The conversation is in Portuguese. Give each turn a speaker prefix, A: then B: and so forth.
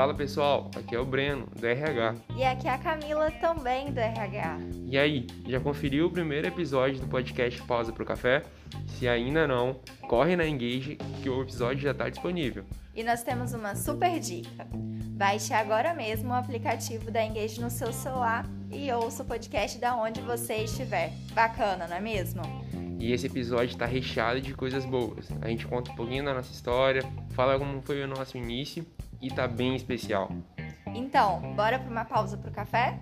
A: Fala pessoal, aqui é o Breno, do RH.
B: E aqui é a Camila, também do RH.
A: E aí, já conferiu o primeiro episódio do podcast Pausa pro Café? Se ainda não, corre na Engage que o episódio já está disponível.
B: E nós temos uma super dica. Baixe agora mesmo o aplicativo da Engage no seu celular e ouça o podcast da onde você estiver. Bacana, não é mesmo?
A: E esse episódio está recheado de coisas boas. A gente conta um pouquinho da nossa história, fala como foi o nosso início e tá bem especial.
B: Então, bora para uma pausa pro café?